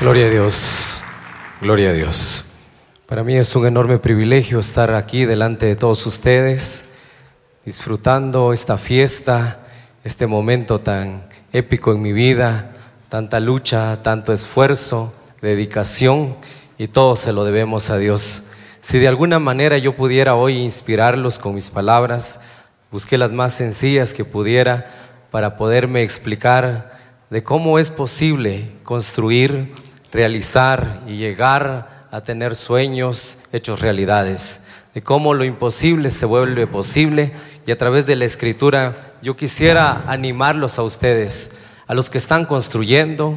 Gloria a Dios, gloria a Dios. Para mí es un enorme privilegio estar aquí delante de todos ustedes, disfrutando esta fiesta, este momento tan épico en mi vida, tanta lucha, tanto esfuerzo, dedicación y todo se lo debemos a Dios. Si de alguna manera yo pudiera hoy inspirarlos con mis palabras, busqué las más sencillas que pudiera para poderme explicar de cómo es posible construir, realizar y llegar a tener sueños hechos realidades, de cómo lo imposible se vuelve posible. Y a través de la escritura yo quisiera animarlos a ustedes, a los que están construyendo,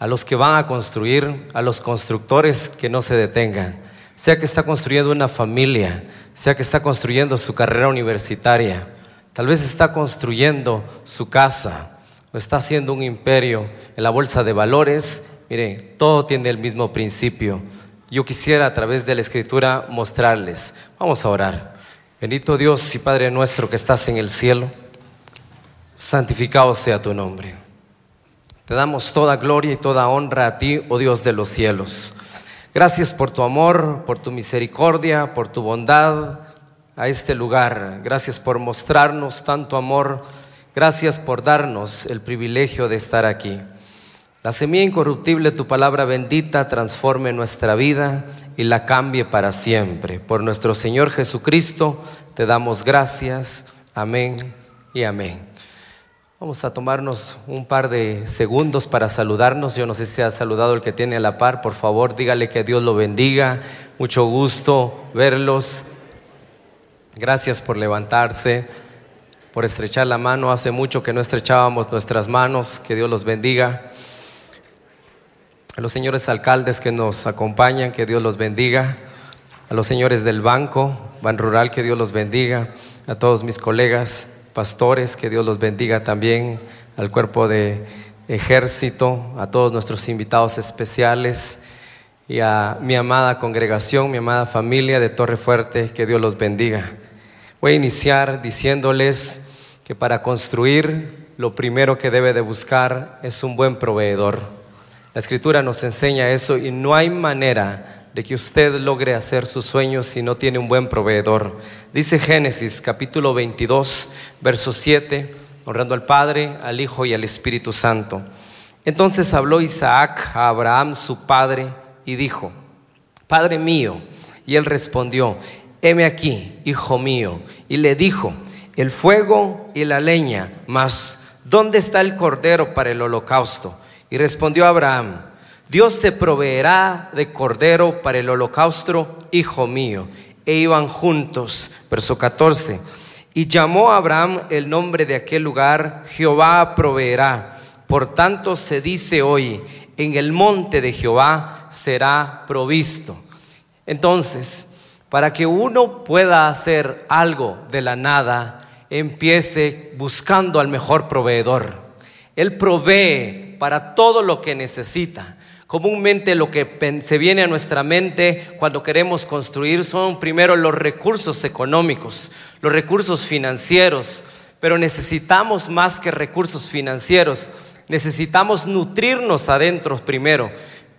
a los que van a construir, a los constructores que no se detengan, sea que está construyendo una familia, sea que está construyendo su carrera universitaria, tal vez está construyendo su casa, está haciendo un imperio en la bolsa de valores, mire, todo tiene el mismo principio. Yo quisiera a través de la escritura mostrarles. Vamos a orar. Bendito Dios y Padre nuestro que estás en el cielo, santificado sea tu nombre. Te damos toda gloria y toda honra a ti, oh Dios de los cielos. Gracias por tu amor, por tu misericordia, por tu bondad a este lugar. Gracias por mostrarnos tanto amor Gracias por darnos el privilegio de estar aquí. La semilla incorruptible, tu palabra bendita, transforme nuestra vida y la cambie para siempre. Por nuestro Señor Jesucristo te damos gracias. Amén y amén. Vamos a tomarnos un par de segundos para saludarnos. Yo no sé si ha saludado el que tiene a la par. Por favor, dígale que Dios lo bendiga. Mucho gusto verlos. Gracias por levantarse por estrechar la mano. Hace mucho que no estrechábamos nuestras manos. Que Dios los bendiga. A los señores alcaldes que nos acompañan, que Dios los bendiga. A los señores del banco, Ban Rural, que Dios los bendiga. A todos mis colegas pastores, que Dios los bendiga también. Al cuerpo de ejército, a todos nuestros invitados especiales y a mi amada congregación, mi amada familia de Torre Fuerte, que Dios los bendiga. Voy a iniciar diciéndoles que para construir lo primero que debe de buscar es un buen proveedor. La escritura nos enseña eso y no hay manera de que usted logre hacer sus sueños si no tiene un buen proveedor. Dice Génesis capítulo 22, verso 7, honrando al Padre, al Hijo y al Espíritu Santo. Entonces habló Isaac a Abraham su padre y dijo, Padre mío. Y él respondió, heme aquí, hijo mío. Y le dijo, el fuego y la leña, mas ¿dónde está el cordero para el holocausto? Y respondió Abraham, Dios se proveerá de cordero para el holocausto, hijo mío. E iban juntos, verso 14. Y llamó a Abraham el nombre de aquel lugar, Jehová proveerá. Por tanto se dice hoy, en el monte de Jehová será provisto. Entonces, para que uno pueda hacer algo de la nada, empiece buscando al mejor proveedor. Él provee para todo lo que necesita. Comúnmente lo que se viene a nuestra mente cuando queremos construir son primero los recursos económicos, los recursos financieros, pero necesitamos más que recursos financieros, necesitamos nutrirnos adentro primero.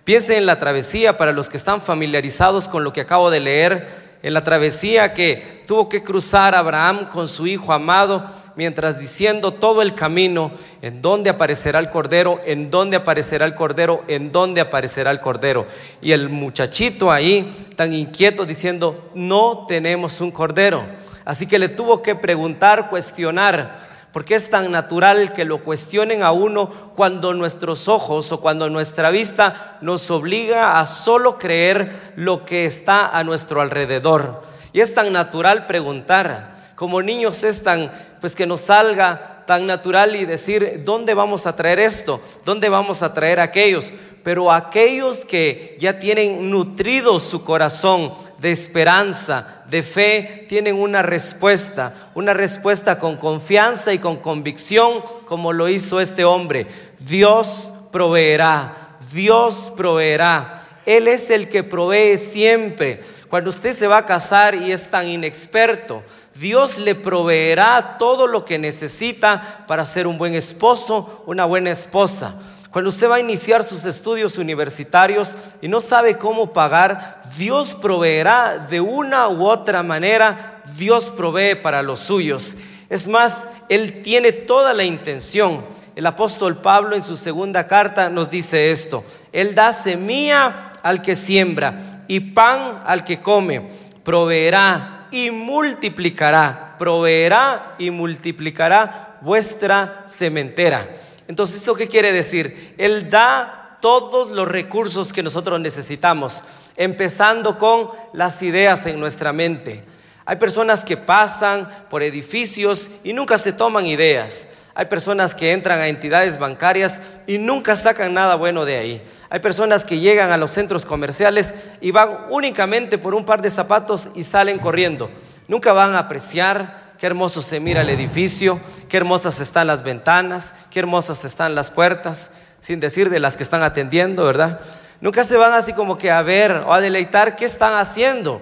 Piensen en la travesía para los que están familiarizados con lo que acabo de leer en la travesía que tuvo que cruzar Abraham con su hijo amado, mientras diciendo todo el camino, en dónde aparecerá el cordero, en dónde aparecerá el cordero, en dónde aparecerá el cordero. Y el muchachito ahí, tan inquieto, diciendo, no tenemos un cordero. Así que le tuvo que preguntar, cuestionar, porque es tan natural que lo cuestionen a uno cuando nuestros ojos o cuando nuestra vista nos obliga a solo creer lo que está a nuestro alrededor. Y es tan natural preguntar, como niños es tan, pues que nos salga tan natural y decir, ¿dónde vamos a traer esto? ¿Dónde vamos a traer aquellos? Pero aquellos que ya tienen nutrido su corazón de esperanza, de fe, tienen una respuesta, una respuesta con confianza y con convicción, como lo hizo este hombre. Dios proveerá, Dios proveerá. Él es el que provee siempre. Cuando usted se va a casar y es tan inexperto, Dios le proveerá todo lo que necesita para ser un buen esposo, una buena esposa. Cuando usted va a iniciar sus estudios universitarios y no sabe cómo pagar, Dios proveerá de una u otra manera, Dios provee para los suyos. Es más, Él tiene toda la intención. El apóstol Pablo en su segunda carta nos dice esto. Él da semilla al que siembra y pan al que come. Proveerá y multiplicará. Proveerá y multiplicará vuestra sementera. Entonces, ¿esto qué quiere decir? Él da todos los recursos que nosotros necesitamos, empezando con las ideas en nuestra mente. Hay personas que pasan por edificios y nunca se toman ideas. Hay personas que entran a entidades bancarias y nunca sacan nada bueno de ahí. Hay personas que llegan a los centros comerciales y van únicamente por un par de zapatos y salen corriendo. Nunca van a apreciar qué hermoso se mira el edificio, qué hermosas están las ventanas, qué hermosas están las puertas, sin decir de las que están atendiendo, ¿verdad? Nunca se van así como que a ver o a deleitar qué están haciendo.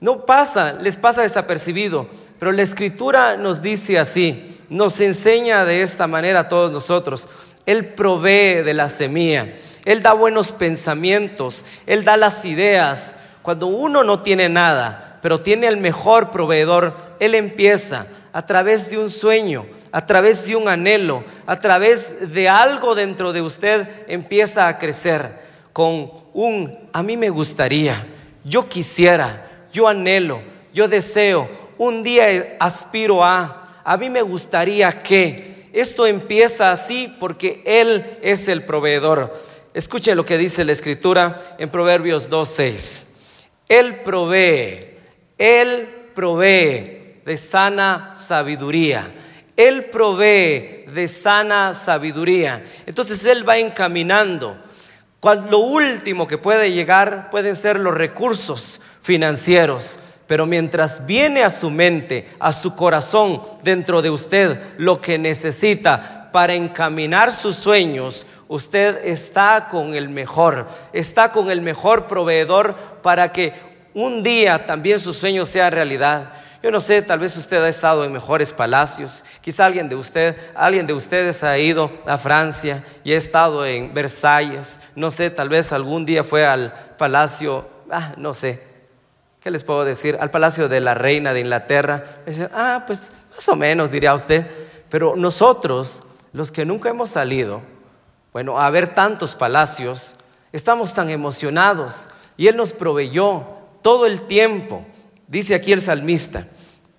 No pasa, les pasa desapercibido, pero la escritura nos dice así, nos enseña de esta manera a todos nosotros. Él provee de la semilla, Él da buenos pensamientos, Él da las ideas. Cuando uno no tiene nada, pero tiene el mejor proveedor, él empieza a través de un sueño, a través de un anhelo, a través de algo dentro de usted, empieza a crecer con un, a mí me gustaría, yo quisiera, yo anhelo, yo deseo, un día aspiro a, a mí me gustaría que. Esto empieza así porque Él es el proveedor. Escuche lo que dice la escritura en Proverbios 2.6. Él provee, Él provee de sana sabiduría. Él provee de sana sabiduría. Entonces Él va encaminando. lo último que puede llegar pueden ser los recursos financieros. Pero mientras viene a su mente, a su corazón, dentro de usted, lo que necesita para encaminar sus sueños, usted está con el mejor, está con el mejor proveedor para que un día también su sueño sea realidad. Yo no sé, tal vez usted ha estado en mejores palacios, quizá alguien de usted, alguien de ustedes ha ido a Francia y ha estado en Versalles, no sé, tal vez algún día fue al palacio, ah, no sé, ¿qué les puedo decir? Al palacio de la reina de Inglaterra. Ah, pues más o menos diría usted, pero nosotros, los que nunca hemos salido, bueno, a ver tantos palacios, estamos tan emocionados y Él nos proveyó todo el tiempo. Dice aquí el salmista,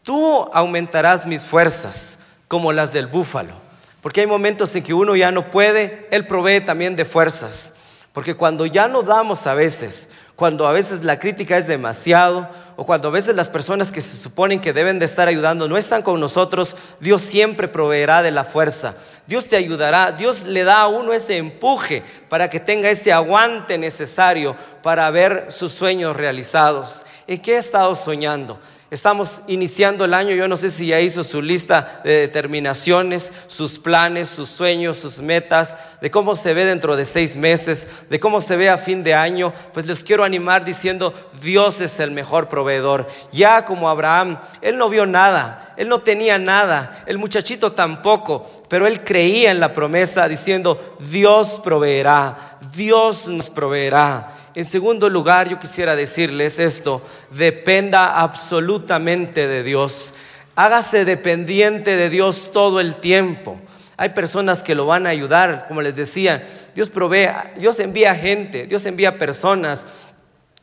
tú aumentarás mis fuerzas como las del búfalo. Porque hay momentos en que uno ya no puede, Él provee también de fuerzas. Porque cuando ya no damos a veces, cuando a veces la crítica es demasiado, o cuando a veces las personas que se suponen que deben de estar ayudando no están con nosotros, Dios siempre proveerá de la fuerza. Dios te ayudará, Dios le da a uno ese empuje para que tenga ese aguante necesario para ver sus sueños realizados. ¿En qué he estado soñando? Estamos iniciando el año, yo no sé si ya hizo su lista de determinaciones, sus planes, sus sueños, sus metas, de cómo se ve dentro de seis meses, de cómo se ve a fin de año. Pues les quiero animar diciendo, Dios es el mejor proveedor. Ya como Abraham, él no vio nada, él no tenía nada, el muchachito tampoco, pero él creía en la promesa diciendo, Dios proveerá, Dios nos proveerá. En segundo lugar, yo quisiera decirles esto, dependa absolutamente de Dios. Hágase dependiente de Dios todo el tiempo. Hay personas que lo van a ayudar, como les decía, Dios provee, Dios envía gente, Dios envía personas,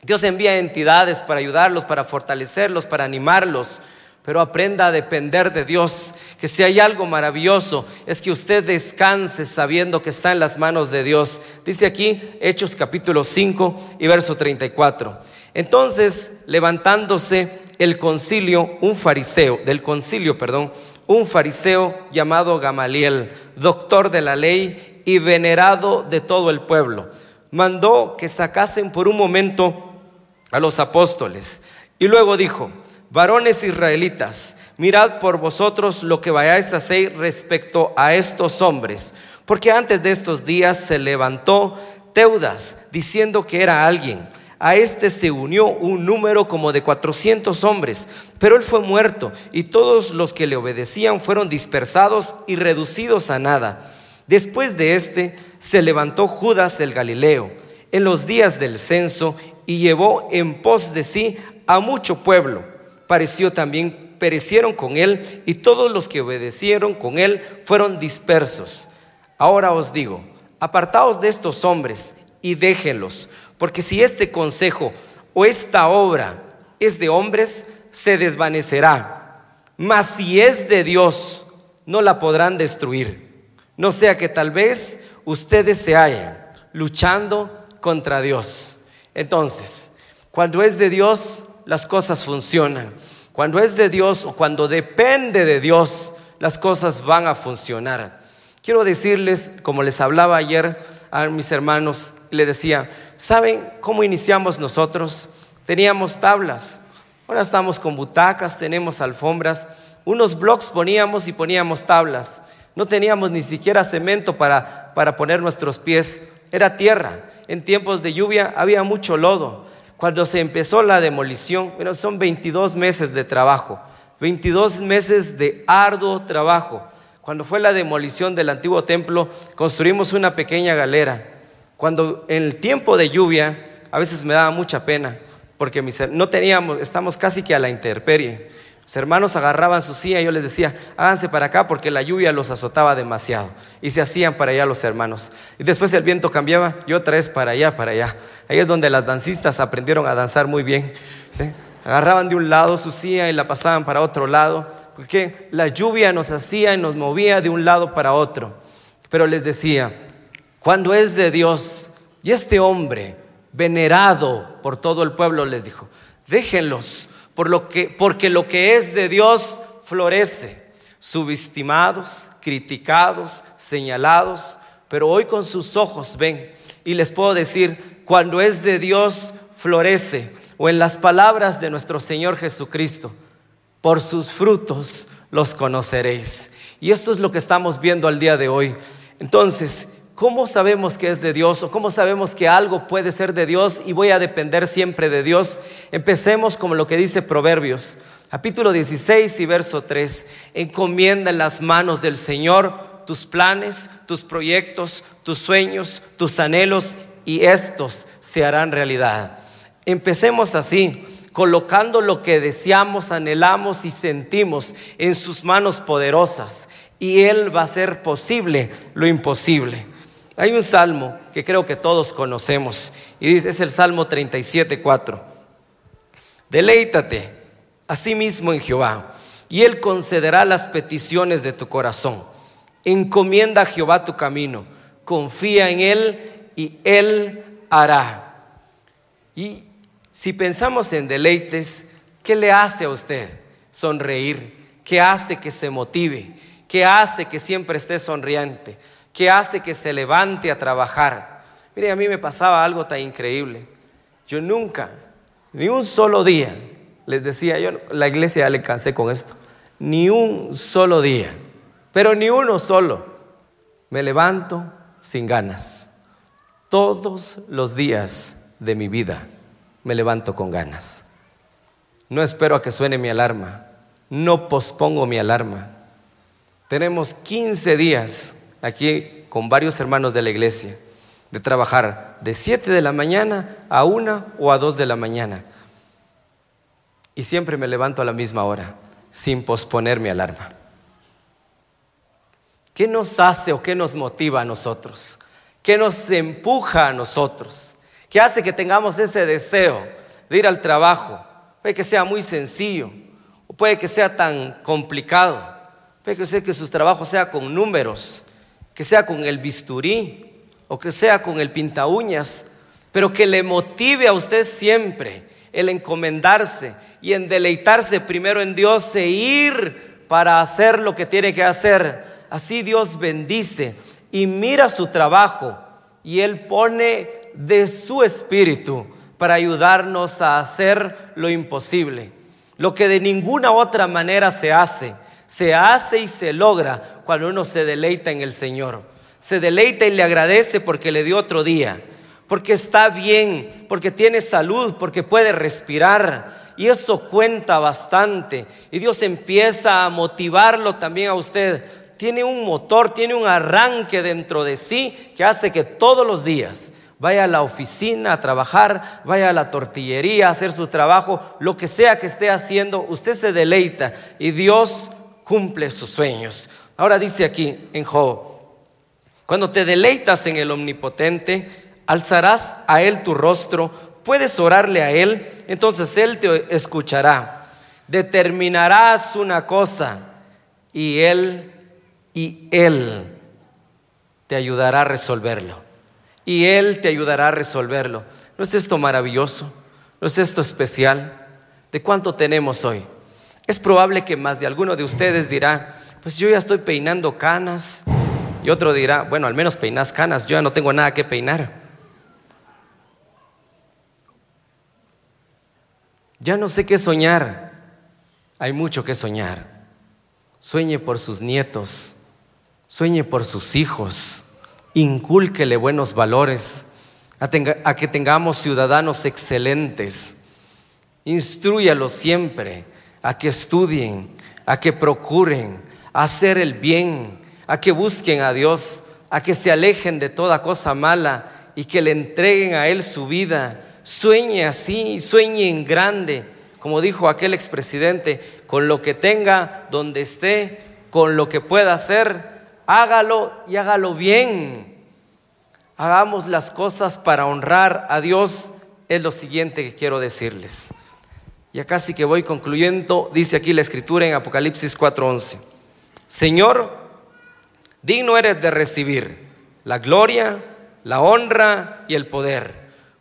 Dios envía entidades para ayudarlos, para fortalecerlos, para animarlos pero aprenda a depender de Dios. Que si hay algo maravilloso es que usted descanse sabiendo que está en las manos de Dios. Dice aquí Hechos capítulo 5 y verso 34. Entonces, levantándose el concilio, un fariseo, del concilio, perdón, un fariseo llamado Gamaliel, doctor de la ley y venerado de todo el pueblo, mandó que sacasen por un momento a los apóstoles y luego dijo, varones israelitas, mirad por vosotros lo que vayáis a hacer respecto a estos hombres, porque antes de estos días se levantó Teudas diciendo que era alguien. A este se unió un número como de 400 hombres, pero él fue muerto y todos los que le obedecían fueron dispersados y reducidos a nada. Después de este se levantó Judas el Galileo en los días del censo y llevó en pos de sí a mucho pueblo. Pareció también, perecieron con él y todos los que obedecieron con él fueron dispersos. Ahora os digo, apartaos de estos hombres y déjenlos, porque si este consejo o esta obra es de hombres, se desvanecerá. Mas si es de Dios, no la podrán destruir. No sea que tal vez ustedes se hallen luchando contra Dios. Entonces, cuando es de Dios, las cosas funcionan. Cuando es de Dios o cuando depende de Dios, las cosas van a funcionar. Quiero decirles, como les hablaba ayer a mis hermanos, le decía, ¿saben cómo iniciamos nosotros? Teníamos tablas, ahora estamos con butacas, tenemos alfombras, unos blocks poníamos y poníamos tablas. No teníamos ni siquiera cemento para, para poner nuestros pies, era tierra. En tiempos de lluvia había mucho lodo. Cuando se empezó la demolición, bueno, son 22 meses de trabajo, 22 meses de arduo trabajo. Cuando fue la demolición del antiguo templo, construimos una pequeña galera. Cuando en el tiempo de lluvia, a veces me daba mucha pena, porque no teníamos, estamos casi que a la intemperie. Los hermanos agarraban su silla y yo les decía, háganse para acá porque la lluvia los azotaba demasiado. Y se hacían para allá los hermanos. Y después el viento cambiaba y otra vez para allá, para allá. Ahí es donde las dancistas aprendieron a danzar muy bien. Agarraban de un lado su silla y la pasaban para otro lado. Porque la lluvia nos hacía y nos movía de un lado para otro. Pero les decía, cuando es de Dios y este hombre venerado por todo el pueblo les dijo, déjenlos por lo que, porque lo que es de Dios florece, subestimados, criticados, señalados, pero hoy con sus ojos ven y les puedo decir, cuando es de Dios florece, o en las palabras de nuestro Señor Jesucristo, por sus frutos los conoceréis. Y esto es lo que estamos viendo al día de hoy. Entonces, ¿Cómo sabemos que es de Dios o cómo sabemos que algo puede ser de Dios y voy a depender siempre de Dios? Empecemos como lo que dice Proverbios, capítulo 16 y verso 3. Encomienda en las manos del Señor tus planes, tus proyectos, tus sueños, tus anhelos y estos se harán realidad. Empecemos así, colocando lo que deseamos, anhelamos y sentimos en sus manos poderosas y Él va a hacer posible lo imposible. Hay un salmo que creo que todos conocemos y dice, es el Salmo 37, 4. Deleítate a sí mismo en Jehová y Él concederá las peticiones de tu corazón. Encomienda a Jehová tu camino, confía en Él y Él hará. Y si pensamos en deleites, ¿qué le hace a usted sonreír? ¿Qué hace que se motive? ¿Qué hace que siempre esté sonriente? ¿Qué hace que se levante a trabajar? Mire, a mí me pasaba algo tan increíble. Yo nunca, ni un solo día, les decía yo, la iglesia ya le cansé con esto, ni un solo día, pero ni uno solo, me levanto sin ganas. Todos los días de mi vida me levanto con ganas. No espero a que suene mi alarma, no pospongo mi alarma. Tenemos 15 días aquí con varios hermanos de la iglesia, de trabajar de 7 de la mañana a 1 o a 2 de la mañana. Y siempre me levanto a la misma hora, sin posponer mi alarma. ¿Qué nos hace o qué nos motiva a nosotros? ¿Qué nos empuja a nosotros? ¿Qué hace que tengamos ese deseo de ir al trabajo? Puede que sea muy sencillo o puede que sea tan complicado. Puede que sea que su trabajo sea con números, que sea con el bisturí o que sea con el pinta uñas, pero que le motive a usted siempre el encomendarse y en deleitarse primero en Dios e ir para hacer lo que tiene que hacer. Así Dios bendice y mira su trabajo y Él pone de su espíritu para ayudarnos a hacer lo imposible, lo que de ninguna otra manera se hace se hace y se logra cuando uno se deleita en el Señor. Se deleita y le agradece porque le dio otro día, porque está bien, porque tiene salud, porque puede respirar. Y eso cuenta bastante. Y Dios empieza a motivarlo también a usted tiene un motor, tiene un arranque dentro de sí que hace que todos los días vaya a la oficina a trabajar, vaya a la tortillería a hacer su trabajo, lo que sea que esté haciendo, usted se deleita y Dios cumple sus sueños. Ahora dice aquí en Job, cuando te deleitas en el omnipotente, alzarás a Él tu rostro, puedes orarle a Él, entonces Él te escuchará. Determinarás una cosa y Él, y Él te ayudará a resolverlo. Y Él te ayudará a resolverlo. ¿No es esto maravilloso? ¿No es esto especial? ¿De cuánto tenemos hoy? Es probable que más de alguno de ustedes dirá, pues yo ya estoy peinando canas. Y otro dirá, bueno, al menos peinas canas, yo ya no tengo nada que peinar. Ya no sé qué soñar. Hay mucho que soñar. Sueñe por sus nietos, sueñe por sus hijos, incúlquele buenos valores, a, que tengamos ciudadanos excelentes. Instruyalos siempre a que estudien, a que procuren, hacer el bien, a que busquen a Dios, a que se alejen de toda cosa mala y que le entreguen a Él su vida. Sueñe así, sueñe en grande, como dijo aquel expresidente, con lo que tenga, donde esté, con lo que pueda hacer, hágalo y hágalo bien. Hagamos las cosas para honrar a Dios, es lo siguiente que quiero decirles. Ya casi que voy concluyendo, dice aquí la escritura en Apocalipsis 4:11. Señor, digno eres de recibir la gloria, la honra y el poder,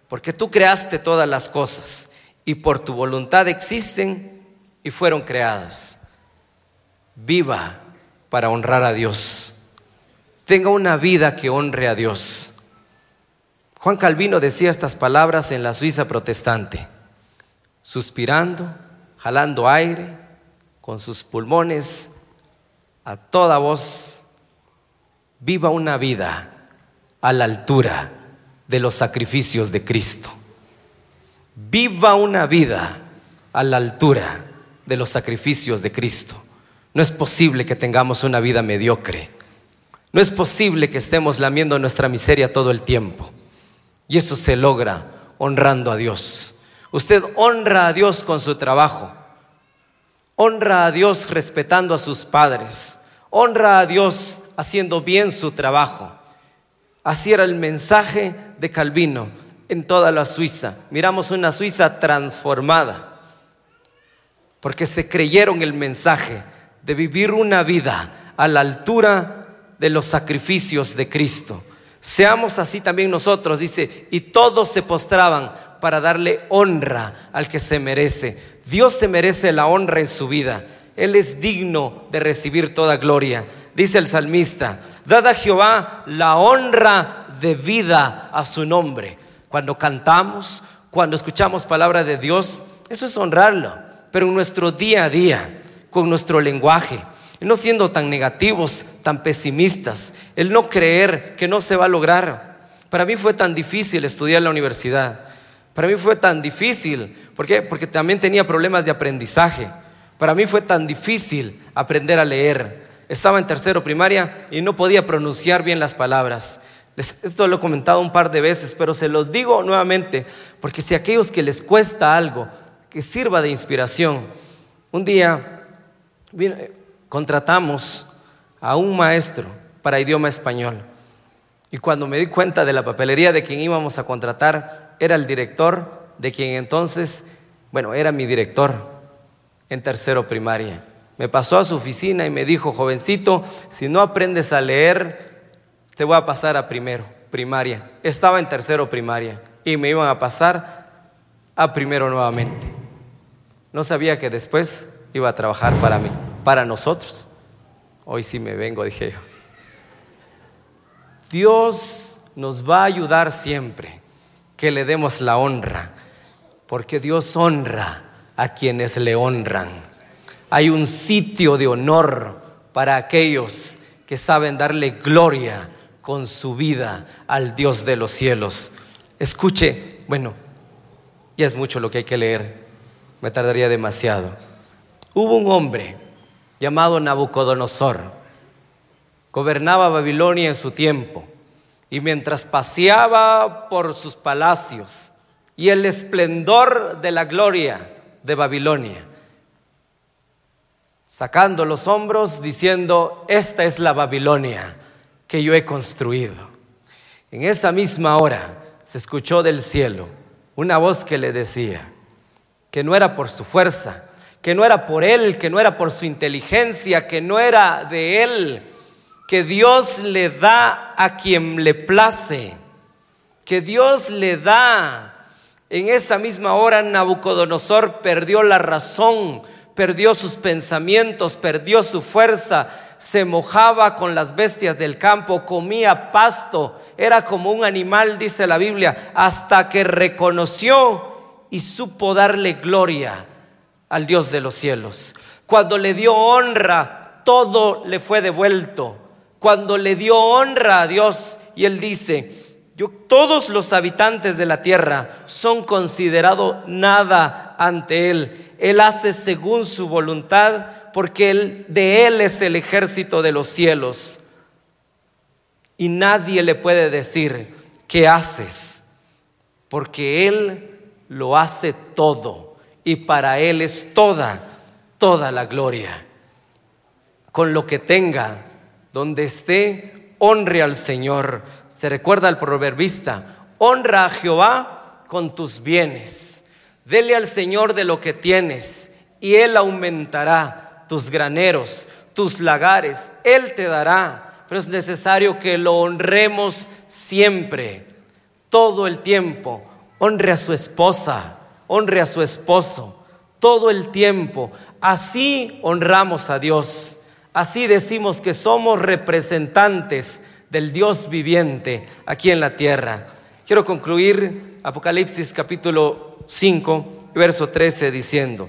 porque tú creaste todas las cosas y por tu voluntad existen y fueron creadas. Viva para honrar a Dios. Tenga una vida que honre a Dios. Juan Calvino decía estas palabras en la Suiza protestante, suspirando, jalando aire, con sus pulmones a toda voz, viva una vida a la altura de los sacrificios de Cristo. Viva una vida a la altura de los sacrificios de Cristo. No es posible que tengamos una vida mediocre. No es posible que estemos lamiendo nuestra miseria todo el tiempo. Y eso se logra honrando a Dios. Usted honra a Dios con su trabajo. Honra a Dios respetando a sus padres. Honra a Dios haciendo bien su trabajo. Así era el mensaje de Calvino en toda la Suiza. Miramos una Suiza transformada porque se creyeron el mensaje de vivir una vida a la altura de los sacrificios de Cristo. Seamos así también nosotros, dice, y todos se postraban para darle honra al que se merece. Dios se merece la honra en su vida. Él es digno de recibir toda gloria. Dice el salmista, dad a Jehová la honra de vida a su nombre. Cuando cantamos, cuando escuchamos palabra de Dios, eso es honrarlo. Pero en nuestro día a día, con nuestro lenguaje, no siendo tan negativos, tan pesimistas, el no creer que no se va a lograr. Para mí fue tan difícil estudiar en la universidad. Para mí fue tan difícil ¿Por qué? Porque también tenía problemas de aprendizaje. Para mí fue tan difícil aprender a leer. Estaba en tercero primaria y no podía pronunciar bien las palabras. Esto lo he comentado un par de veces, pero se los digo nuevamente, porque si a aquellos que les cuesta algo, que sirva de inspiración. Un día contratamos a un maestro para idioma español. Y cuando me di cuenta de la papelería de quien íbamos a contratar, era el director de quien entonces, bueno, era mi director en tercero primaria. Me pasó a su oficina y me dijo, jovencito, si no aprendes a leer, te voy a pasar a primero, primaria. Estaba en tercero primaria y me iban a pasar a primero nuevamente. No sabía que después iba a trabajar para mí, para nosotros. Hoy sí me vengo, dije yo. Dios nos va a ayudar siempre que le demos la honra porque Dios honra a quienes le honran. Hay un sitio de honor para aquellos que saben darle gloria con su vida al Dios de los cielos. Escuche, bueno, ya es mucho lo que hay que leer, me tardaría demasiado. Hubo un hombre llamado Nabucodonosor gobernaba Babilonia en su tiempo. Y mientras paseaba por sus palacios y el esplendor de la gloria de Babilonia, sacando los hombros diciendo, esta es la Babilonia que yo he construido. En esa misma hora se escuchó del cielo una voz que le decía que no era por su fuerza, que no era por él, que no era por su inteligencia, que no era de él, que Dios le da a quien le place, que Dios le da. En esa misma hora Nabucodonosor perdió la razón, perdió sus pensamientos, perdió su fuerza, se mojaba con las bestias del campo, comía pasto, era como un animal, dice la Biblia, hasta que reconoció y supo darle gloria al Dios de los cielos. Cuando le dio honra, todo le fue devuelto. Cuando le dio honra a Dios, y él dice, yo, todos los habitantes de la tierra son considerados nada ante Él. Él hace según su voluntad, porque él, de Él es el ejército de los cielos. Y nadie le puede decir, ¿qué haces? Porque Él lo hace todo. Y para Él es toda, toda la gloria. Con lo que tenga, donde esté, honre al Señor. Se recuerda al proverbista, honra a Jehová con tus bienes. Dele al Señor de lo que tienes y Él aumentará tus graneros, tus lagares. Él te dará pero es necesario que lo honremos siempre, todo el tiempo. Honre a su esposa, honre a su esposo, todo el tiempo. Así honramos a Dios. Así decimos que somos representantes del Dios viviente aquí en la tierra. Quiero concluir Apocalipsis capítulo 5, verso 13 diciendo,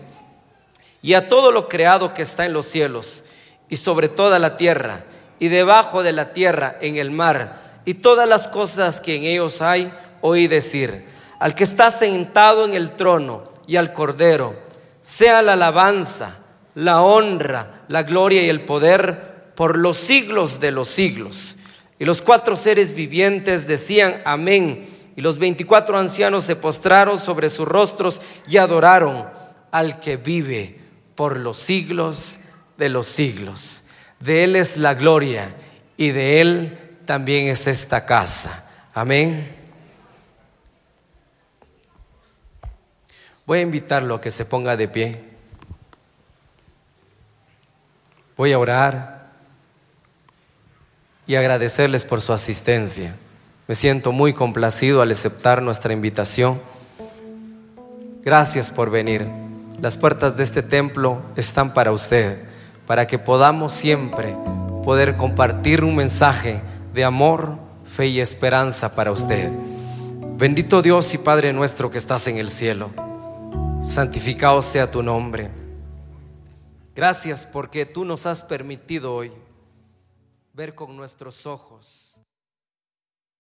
y a todo lo creado que está en los cielos y sobre toda la tierra, y debajo de la tierra en el mar y todas las cosas que en ellos hay, oí decir, al que está sentado en el trono y al cordero, sea la alabanza, la honra, la gloria y el poder por los siglos de los siglos. Y los cuatro seres vivientes decían amén. Y los veinticuatro ancianos se postraron sobre sus rostros y adoraron al que vive por los siglos de los siglos. De Él es la gloria y de Él también es esta casa. Amén. Voy a invitarlo a que se ponga de pie. Voy a orar y agradecerles por su asistencia. Me siento muy complacido al aceptar nuestra invitación. Gracias por venir. Las puertas de este templo están para usted para que podamos siempre poder compartir un mensaje de amor, fe y esperanza para usted. Bendito Dios y Padre nuestro que estás en el cielo, santificado sea tu nombre. Gracias porque tú nos has permitido hoy ver con nuestros ojos